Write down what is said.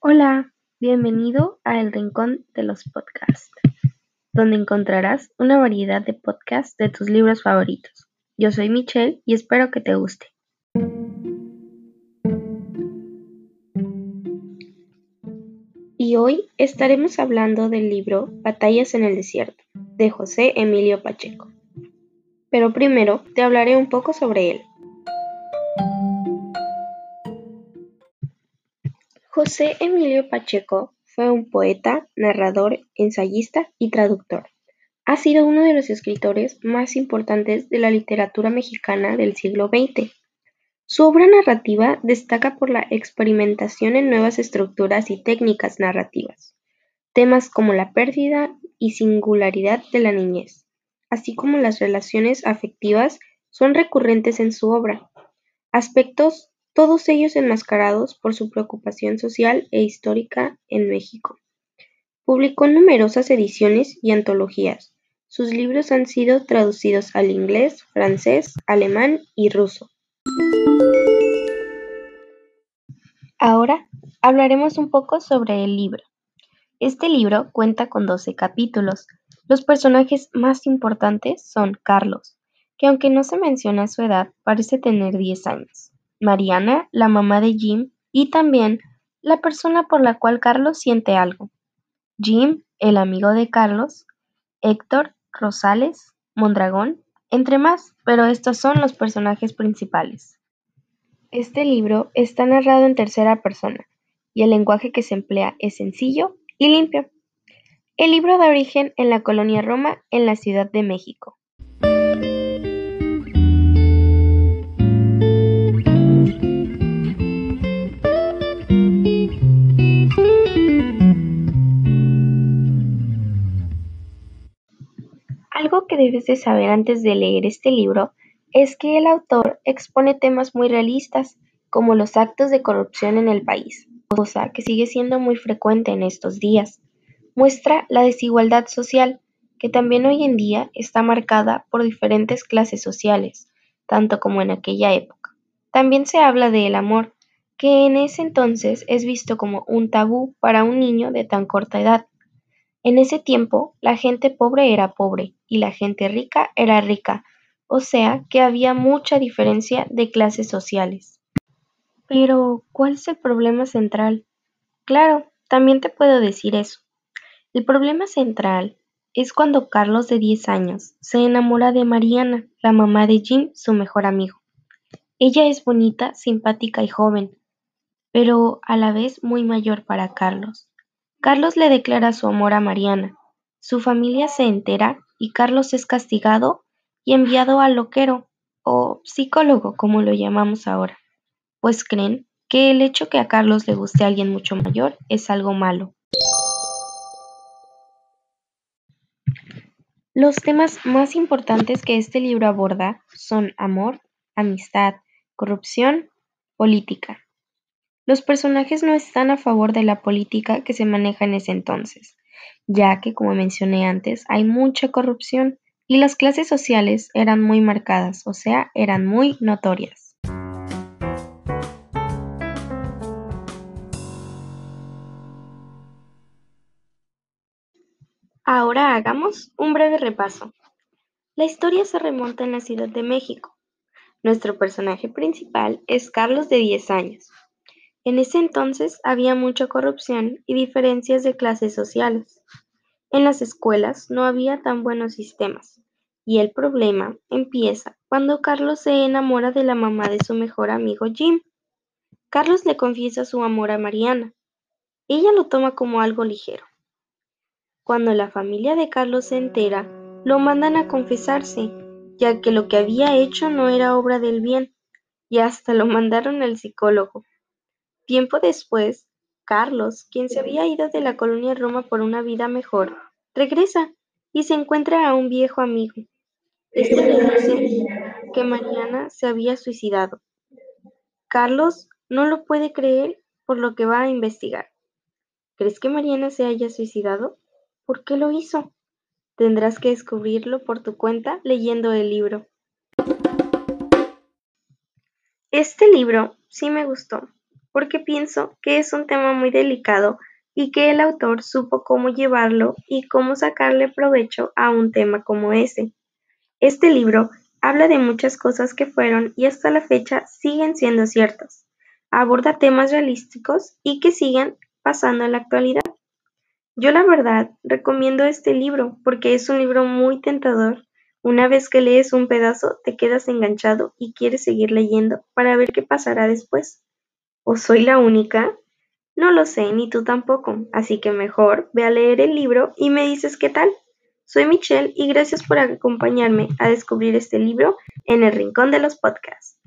Hola, bienvenido a El Rincón de los Podcasts, donde encontrarás una variedad de podcasts de tus libros favoritos. Yo soy Michelle y espero que te guste. Y hoy estaremos hablando del libro Batallas en el Desierto, de José Emilio Pacheco. Pero primero te hablaré un poco sobre él. José Emilio Pacheco fue un poeta, narrador, ensayista y traductor. Ha sido uno de los escritores más importantes de la literatura mexicana del siglo XX. Su obra narrativa destaca por la experimentación en nuevas estructuras y técnicas narrativas, temas como la pérdida y singularidad de la niñez, así como las relaciones afectivas son recurrentes en su obra, aspectos todos ellos enmascarados por su preocupación social e histórica en México. Publicó numerosas ediciones y antologías. Sus libros han sido traducidos al inglés, francés, alemán y ruso. Ahora hablaremos un poco sobre el libro. Este libro cuenta con 12 capítulos. Los personajes más importantes son Carlos, que aunque no se menciona su edad, parece tener 10 años. Mariana, la mamá de Jim, y también la persona por la cual Carlos siente algo. Jim, el amigo de Carlos, Héctor, Rosales, Mondragón, entre más, pero estos son los personajes principales. Este libro está narrado en tercera persona y el lenguaje que se emplea es sencillo y limpio. El libro da origen en la colonia Roma en la Ciudad de México. De saber antes de leer este libro es que el autor expone temas muy realistas, como los actos de corrupción en el país, cosa que sigue siendo muy frecuente en estos días. Muestra la desigualdad social, que también hoy en día está marcada por diferentes clases sociales, tanto como en aquella época. También se habla del amor, que en ese entonces es visto como un tabú para un niño de tan corta edad. En ese tiempo, la gente pobre era pobre y la gente rica era rica, o sea que había mucha diferencia de clases sociales. Pero, ¿cuál es el problema central? Claro, también te puedo decir eso. El problema central es cuando Carlos de 10 años se enamora de Mariana, la mamá de Jim, su mejor amigo. Ella es bonita, simpática y joven, pero a la vez muy mayor para Carlos. Carlos le declara su amor a Mariana. Su familia se entera y Carlos es castigado y enviado al loquero, o psicólogo como lo llamamos ahora, pues creen que el hecho que a Carlos le guste a alguien mucho mayor es algo malo. Los temas más importantes que este libro aborda son amor, amistad, corrupción, política. Los personajes no están a favor de la política que se maneja en ese entonces, ya que, como mencioné antes, hay mucha corrupción y las clases sociales eran muy marcadas, o sea, eran muy notorias. Ahora hagamos un breve repaso. La historia se remonta en la Ciudad de México. Nuestro personaje principal es Carlos de 10 años, en ese entonces había mucha corrupción y diferencias de clases sociales. En las escuelas no había tan buenos sistemas, y el problema empieza cuando Carlos se enamora de la mamá de su mejor amigo Jim. Carlos le confiesa su amor a Mariana. Ella lo toma como algo ligero. Cuando la familia de Carlos se entera, lo mandan a confesarse, ya que lo que había hecho no era obra del bien, y hasta lo mandaron al psicólogo. Tiempo después, Carlos, quien se había ido de la colonia Roma por una vida mejor, regresa y se encuentra a un viejo amigo. Este le dice que Mariana se había suicidado. Carlos no lo puede creer por lo que va a investigar. ¿Crees que Mariana se haya suicidado? ¿Por qué lo hizo? Tendrás que descubrirlo por tu cuenta leyendo el libro. Este libro sí me gustó porque pienso que es un tema muy delicado y que el autor supo cómo llevarlo y cómo sacarle provecho a un tema como ese. Este libro habla de muchas cosas que fueron y hasta la fecha siguen siendo ciertas. Aborda temas realísticos y que siguen pasando en la actualidad. Yo la verdad recomiendo este libro porque es un libro muy tentador. Una vez que lees un pedazo te quedas enganchado y quieres seguir leyendo para ver qué pasará después. ¿O soy la única? No lo sé, ni tú tampoco, así que mejor ve a leer el libro y me dices qué tal. Soy Michelle y gracias por acompañarme a descubrir este libro en el Rincón de los Podcasts.